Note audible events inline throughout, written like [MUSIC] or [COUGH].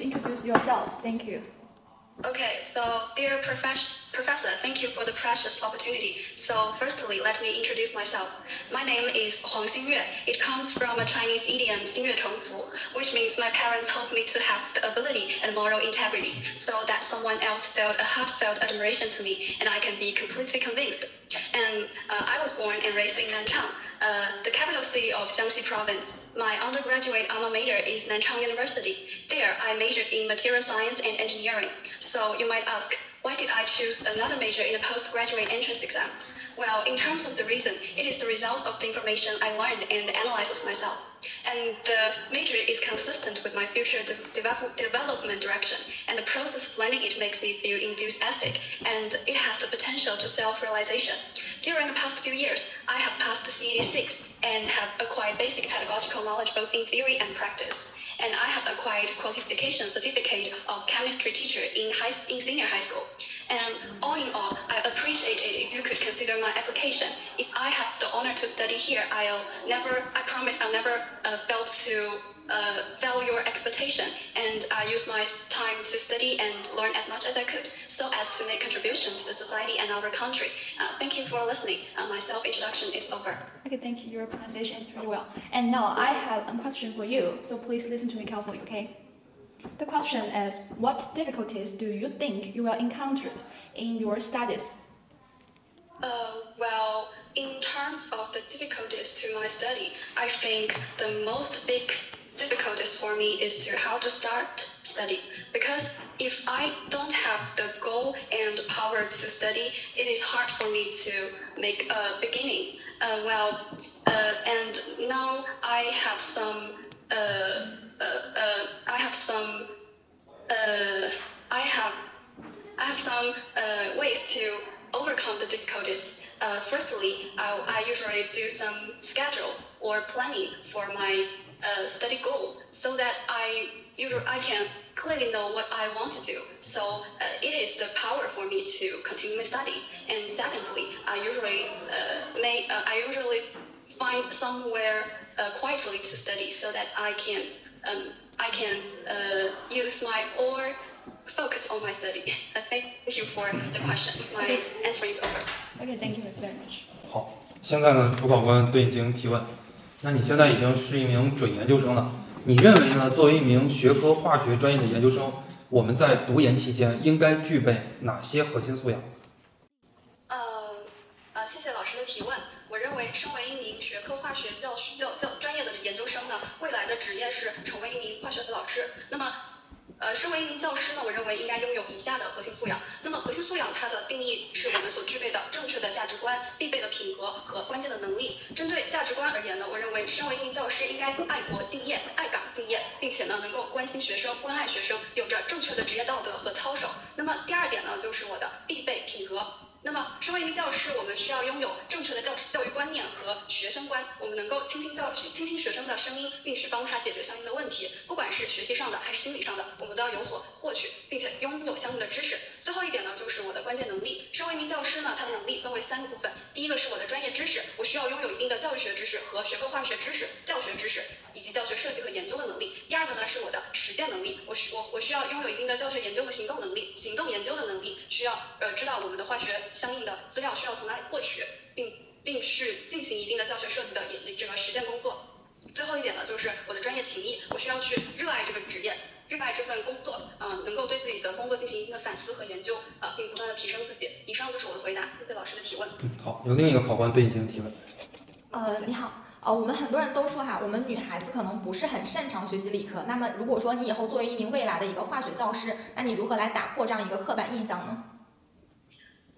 please introduce yourself. Thank you. Okay, so dear professor, professor, thank you for the precious opportunity. So firstly, let me introduce myself. My name is Huang Xingyue. It comes from a Chinese idiom, 心悦诚服, which means my parents hope me to have the ability and moral integrity so that someone else felt a heartfelt admiration to me and I can be completely convinced. And uh, I was born and raised in Nanchang, uh, the capital city of Jiangxi province. My undergraduate alma mater is Nanchang University. There, I majored in material science and engineering. So you might ask, why did I choose another major in a postgraduate entrance exam? Well, in terms of the reason, it is the result of the information I learned and analyzed myself. And the major is consistent with my future de develop development direction, and the process of learning it makes me feel enthusiastic, and it has the potential to self-realization. During the past few years, I have passed the CED 6 and have acquired basic pedagogical knowledge both in theory and practice and I have acquired qualification certificate of chemistry teacher in high in senior high school. And all in all, I appreciate it if you could consider my application. If I have the honor to study here, I'll never, I promise I'll never uh, fail to uh, fail your expectation. And I use my time to study and learn as much as I could so as to make contribution to the society and our country. Uh, thank you for listening. Uh, my self-introduction is over. Okay, thank you. Your pronunciation is pretty well. And now I have a question for you, so please listen to me carefully, okay? The question is, what difficulties do you think you will encounter in your studies? Uh, well, in terms of the difficulties to my study, I think the most big difficulties for me is to how to start study because if I don't have the goal and power to study, it is hard for me to make a beginning. Uh, well, uh, and now I have some uh, uh, uh, I have some, uh, I have, I have some ways to overcome the difficulties. firstly, I, I usually do some schedule or planning for my study goal so that I usually I can clearly know what I want to do. So uh, it is the power for me to continue my study. And secondly, I usually uh, may uh, I usually find somewhere quietly to study so that I can um, I can uh, use my or focus on my study. [LAUGHS] Uh, thank you for the question. My answer is over. Okay, thank you very much. 好，现在呢，主考官对你进行提问。那你现在已经是一名准研究生了，你认为呢？作为一名学科化学专业的研究生，我们在读研期间应该具备哪些核心素养？呃呃，谢谢老师的提问。我认为，身为一名学科化学教教教专业的研究生呢，未来的职业是成为一名化学的老师。那么，呃，身为一名教师呢，我认为应该拥有以下的核心素养。那么，核心素养它的定义是我们所具备的正确的价值观、必备的品格和关键的能力。针对价值观而言呢，我认为身为一名教师应该爱国敬业、爱岗敬业，并且呢能够关心学生、关爱学生，有着正确的职业道德和操守。那么第二点呢，就是我的必备品格。那么，身为一名教师，我们需要拥有正确的教教育观念和学生观。我们能够倾听教倾听学生的声音，并去帮他解决相应的问题。不管是学习上的还是心理上的，我们都要有所获取，并且拥有相应的知识。最后一点呢，就是我的关键能力。身为一名教师呢，他的能力分为三个部分。第一个是我的专业知识，我需要拥有一定的教育学知识和学科化学知识、教学知识以及教学设计和研究的能力。第二个呢是我的实践能力，我需我我需要拥有一定的教学研究和行动能力、行动研究的能力，需要呃知道我们的化学相应的资料需要从哪里获取，并并是进行一定的教学设计的也这个实践工作。最后一点呢，就是我的专业情谊，我需要去热爱这个职业。热爱这份工作，嗯，能够对自己的工作进行一定的反思和研究，啊，并不断的提升自己。以上就是我的回答，谢谢老师的提问。嗯，好，有另一个考官对你进行提问。呃，你好，呃，我们很多人都说哈，我们女孩子可能不是很擅长学习理科。那么，如果说你以后作为一名未来的一个化学教师，那你如何来打破这样一个刻板印象呢？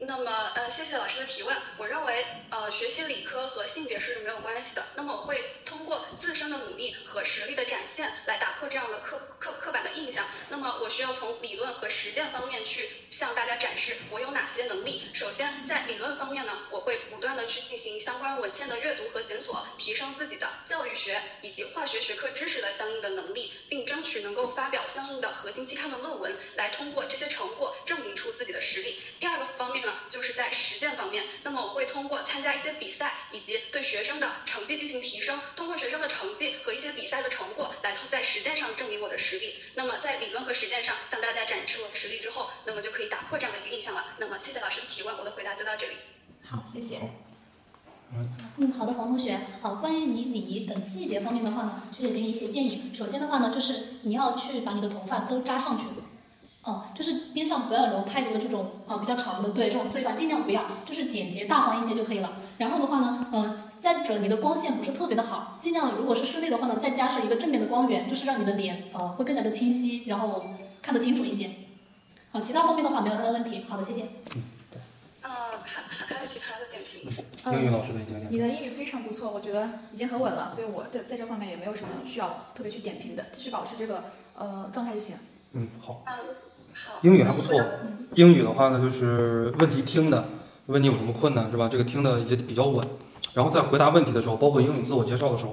那么，呃，谢谢老师的提问。我认为，呃，学习理科和性别是没有关系的。那么，我会通过自身的努力和实力的展现来打破这样的刻刻刻板的印象。那么，我需要从理论和实践方面去向大家展示我有哪些能力。首先，在理论方面呢，我会不断的去进行相关文献的阅读和检索，提升自己的教育学以及化学学科知识的相应的能力，并争取能够发表相应的核心期刊的论文，来通过这些成果证明出自己的实力。第二个方面呢呢。就是在实践方面，那么我会通过参加一些比赛，以及对学生的成绩进行提升，通过学生的成绩和一些比赛的成果，来在实践上证明我的实力。那么在理论和实践上向大家展示我的实力之后，那么就可以打破这样的一个印象了。那么谢谢老师的提问，我的回答就到这里。好，谢谢。嗯，好的，黄同学。好，关于你礼仪等细节方面的话呢，学姐给你一些建议。首先的话呢，就是你要去把你的头发都扎上去。哦，就是边上不要留太多的这种啊比较长的，对这种碎发尽量不要，就是简洁大方一些就可以了。然后的话呢，嗯，再者你的光线不是特别的好，尽量如果是室内的话呢，再加上一个正面的光源，就是让你的脸呃会更加的清晰，然后看得清楚一些。好，其他方面的话没有太大问题。好的，谢谢。呃，还还还有其他的点评？英语老师的。你的英语非常不错，我觉得已经很稳了，所以我在在这方面也没有什么需要特别去点评的，继续保持这个呃状态就行。嗯，好。嗯，好。英语还不错，英语的话呢，就是问题听的，问你有什么困难是吧？这个听的也比较稳，然后在回答问题的时候，包括英语自我介绍的时候，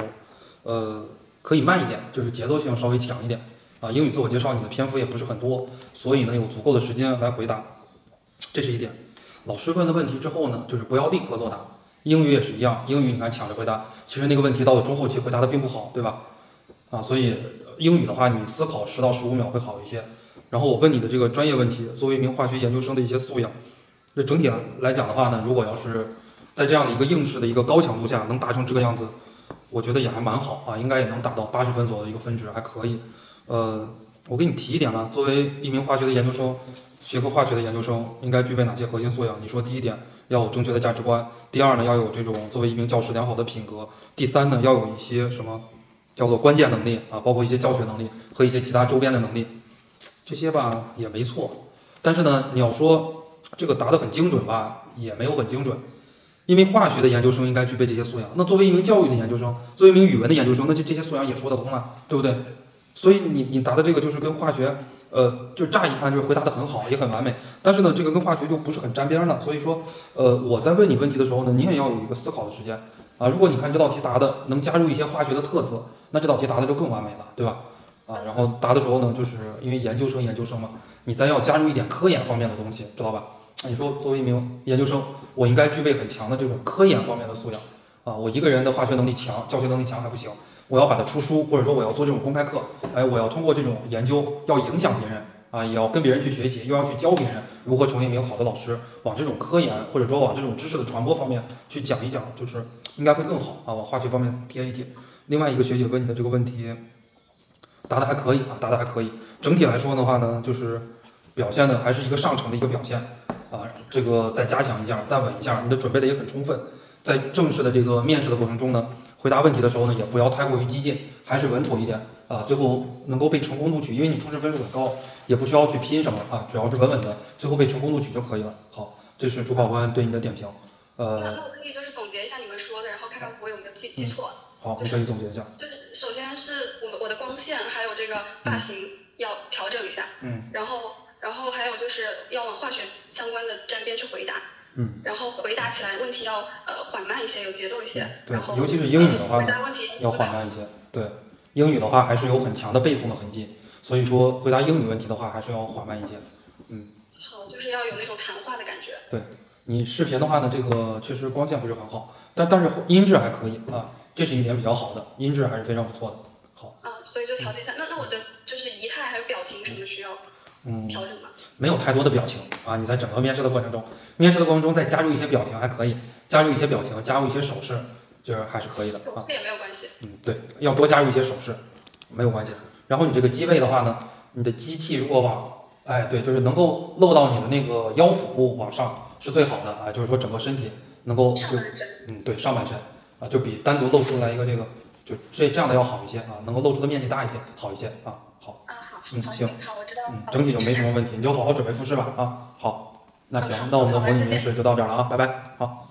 呃，可以慢一点，就是节奏性稍微强一点啊。英语自我介绍你的篇幅也不是很多，所以呢有足够的时间来回答，这是一点。老师问的问题之后呢，就是不要立刻作答。英语也是一样，英语你看抢着回答，其实那个问题到了中后期回答的并不好，对吧？啊，所以英语的话，你思考十到十五秒会好一些。然后我问你的这个专业问题，作为一名化学研究生的一些素养，这整体来讲的话呢，如果要是在这样的一个应试的一个高强度下能达成这个样子，我觉得也还蛮好啊，应该也能达到八十分左右的一个分值，还可以。呃，我给你提一点呢，作为一名化学的研究生，学科化学的研究生应该具备哪些核心素养？你说第一点要有正确的价值观，第二呢要有这种作为一名教师良好的品格，第三呢要有一些什么叫做关键能力啊，包括一些教学能力和一些其他周边的能力。这些吧也没错，但是呢，你要说这个答得很精准吧，也没有很精准，因为化学的研究生应该具备这些素养。那作为一名教育的研究生，作为一名语文的研究生，那就这些素养也说得通了，对不对？所以你你答的这个就是跟化学，呃，就乍一看就是回答得很好，也很完美，但是呢，这个跟化学就不是很沾边了。所以说，呃，我在问你问题的时候呢，你也要有一个思考的时间啊。如果你看这道题答的能加入一些化学的特色，那这道题答的就更完美了，对吧？啊，然后答的时候呢，就是因为研究生研究生嘛，你再要加入一点科研方面的东西，知道吧？你说作为一名研究生，我应该具备很强的这种科研方面的素养啊。我一个人的化学能力强，教学能力强还不行，我要把它出书，或者说我要做这种公开课，哎，我要通过这种研究要影响别人啊，也要跟别人去学习，又要去教别人如何成为一名好的老师，往这种科研或者说往这种知识的传播方面去讲一讲，就是应该会更好啊。往化学方面贴一贴。另外一个学姐问你的这个问题。答的还可以啊，答的还可以。整体来说的话呢，就是表现的还是一个上乘的一个表现啊。这个再加强一下，再稳一下，你的准备的也很充分。在正式的这个面试的过程中呢，回答问题的时候呢，也不要太过于激进，还是稳妥一点啊。最后能够被成功录取，因为你初试分数很高，也不需要去拼什么啊，主要是稳稳的，最后被成功录取就可以了。好，这是主考官对你的点评。呃，那我可以就是总结一下你们说的，然后看看我有没有记记错。好，你可以总结一下。就是首先是我我的光线这个发型要调整一下，嗯，然后然后还有就是要往化学相关的沾边去回答，嗯，然后回答起来问题要呃缓慢一些，有节奏一些，对，然后尤其是英语的话回答问题要缓慢一些，对，英语的话还是有很强的背诵的痕迹，所以说回答英语问题的话还是要缓慢一些，嗯，好，就是要有那种谈话的感觉，对你视频的话呢，这个确实光线不是很好，但但是音质还可以啊。这是一点比较好的，音质还是非常不错的。所以就调节一下。那那我的就是仪态还有表情什么需要嗯调整吗？没有太多的表情啊，你在整个面试的过程中，面试的过程中再加入一些表情还可以，加入一些表情，加入一些手势，就是还是可以的手势也没有关系。嗯，对，要多加入一些手势，没有关系。然后你这个机位的话呢，你的机器如果往，哎，对，就是能够露到你的那个腰腹部往上是最好的啊，就是说整个身体能够就嗯对上半身。啊，就比单独露出来一个这个，就这这样的要好一些啊，能够露出的面积大一些，好一些啊，好。啊好，嗯行，好我知道。嗯，整体就没什么问题，你就好好准备复试吧啊。好，那行，那我们的模拟面试就到这儿了啊，拜拜，好。